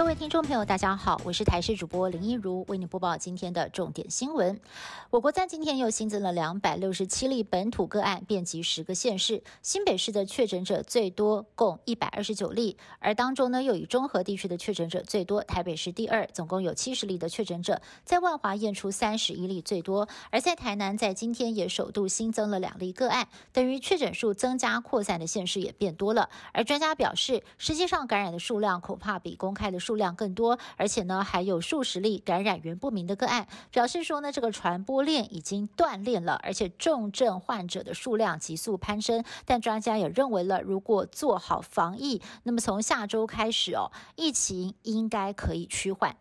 各位听众朋友，大家好，我是台视主播林一如，为您播报今天的重点新闻。我国在今天又新增了两百六十七例本土个案，遍及十个县市。新北市的确诊者最多，共一百二十九例，而当中呢，又以中和地区的确诊者最多，台北市第二，总共有七十例的确诊者，在万华验出三十一例最多，而在台南，在今天也首度新增了两例个案，等于确诊数增加扩散的县市也变多了。而专家表示，实际上感染的数量恐怕比公开的数。量更多，而且呢还有数十例感染源不明的个案，表示说呢这个传播链已经断裂了，而且重症患者的数量急速攀升。但专家也认为了，如果做好防疫，那么从下周开始哦，疫情应该可以趋缓。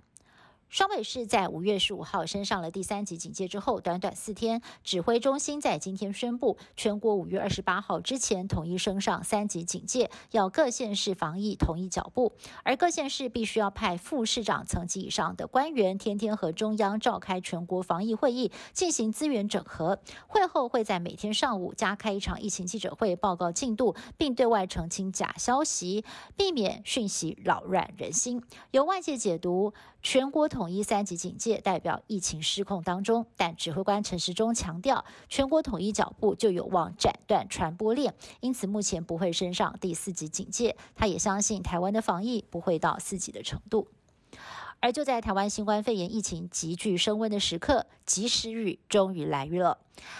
双北市在五月十五号升上了第三级警戒之后，短短四天，指挥中心在今天宣布，全国五月二十八号之前统一升上三级警戒，要各县市防疫统一脚步，而各县市必须要派副市长层级以上的官员，天天和中央召开全国防疫会议，进行资源整合。会后会在每天上午加开一场疫情记者会，报告进度，并对外澄清假消息，避免讯息扰乱人心。由外界解读，全国统。统一三级警戒代表疫情失控当中，但指挥官陈时中强调，全国统一脚步就有望斩断传播链，因此目前不会升上第四级警戒。他也相信台湾的防疫不会到四级的程度。而就在台湾新冠肺炎疫情急剧升温的时刻，及时雨终于来了。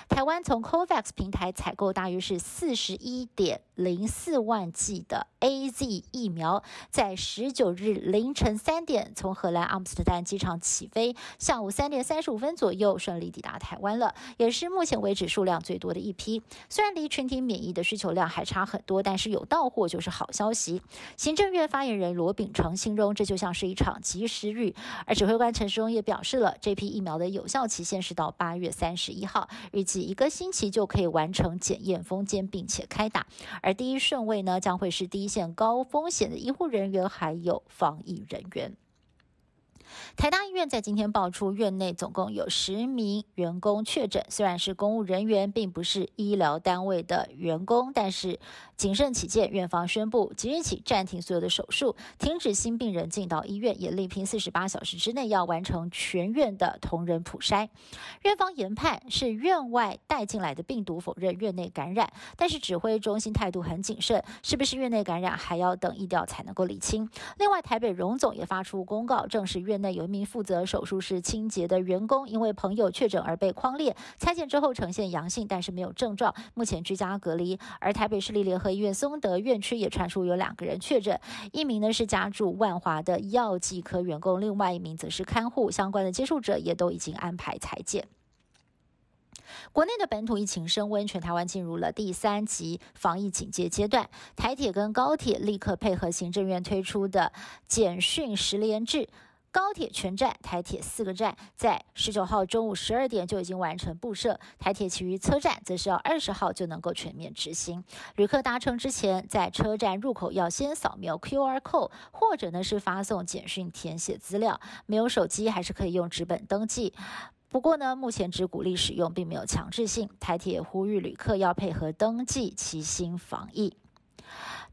台湾从 COVAX 平台采购大约是四十一点零四万剂的 A Z 疫苗，在十九日凌晨三点从荷兰阿姆斯特丹机场起飞，下午三点三十五分左右顺利抵达台湾了，也是目前为止数量最多的一批。虽然离群体免疫的需求量还差很多，但是有到货就是好消息。行政院发言人罗秉成形容这就像是一场及时而指挥官陈时中也表示了，这批疫苗的有效期限是到八月三十一号。预计一个星期就可以完成检验封监，并且开打。而第一顺位呢，将会是第一线高风险的医护人员，还有防疫人员。台大医院在今天爆出，院内总共有十名员工确诊。虽然是公务人员，并不是医疗单位的员工，但是谨慎起见，院方宣布即日起暂停所有的手术，停止新病人进到医院，也力拼四十八小时之内要完成全院的同仁普筛。院方研判是院外带进来的病毒，否认院内感染，但是指挥中心态度很谨慎，是不是院内感染还要等医调才能够理清。另外，台北荣总也发出公告，证实院。内有一名负责手术室清洁的员工，因为朋友确诊而被框列，拆检之后呈现阳性，但是没有症状，目前居家隔离。而台北市立联合医院松德院区也传出有两个人确诊，一名呢是家住万华的药剂科员工，另外一名则是看护，相关的接触者也都已经安排裁剪。国内的本土疫情升温，全台湾进入了第三级防疫警戒阶段。台铁跟高铁立刻配合行政院推出的简讯十连制。高铁全站，台铁四个站，在十九号中午十二点就已经完成布设。台铁其余车站则是要二十号就能够全面执行。旅客搭乘之前，在车站入口要先扫描 QR code，或者呢是发送简讯填写资料。没有手机还是可以用纸本登记。不过呢，目前只鼓励使用，并没有强制性。台铁呼吁旅客要配合登记，齐心防疫。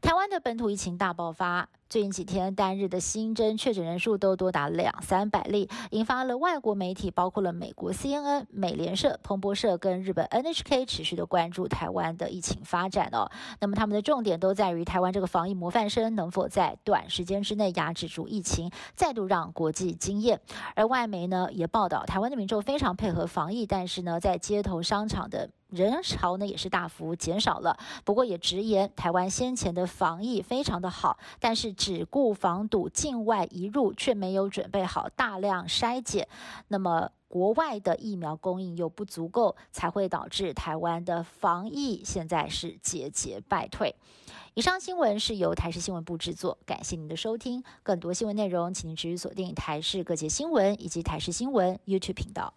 台湾的本土疫情大爆发。最近几天单日的新增确诊人数都多达两三百例，引发了外国媒体，包括了美国 CNN、美联社、彭博社跟日本 NHK 持续的关注台湾的疫情发展哦。那么他们的重点都在于台湾这个防疫模范生能否在短时间之内压制住疫情，再度让国际惊艳。而外媒呢也报道，台湾的民众非常配合防疫，但是呢在街头商场的人潮呢也是大幅减少了。不过也直言，台湾先前的防疫非常的好，但是。只顾防堵境外移入，却没有准备好大量筛检，那么国外的疫苗供应又不足够，才会导致台湾的防疫现在是节节败退。以上新闻是由台视新闻部制作，感谢您的收听。更多新闻内容，请您持续锁定台视各界新闻以及台视新闻 YouTube 频道。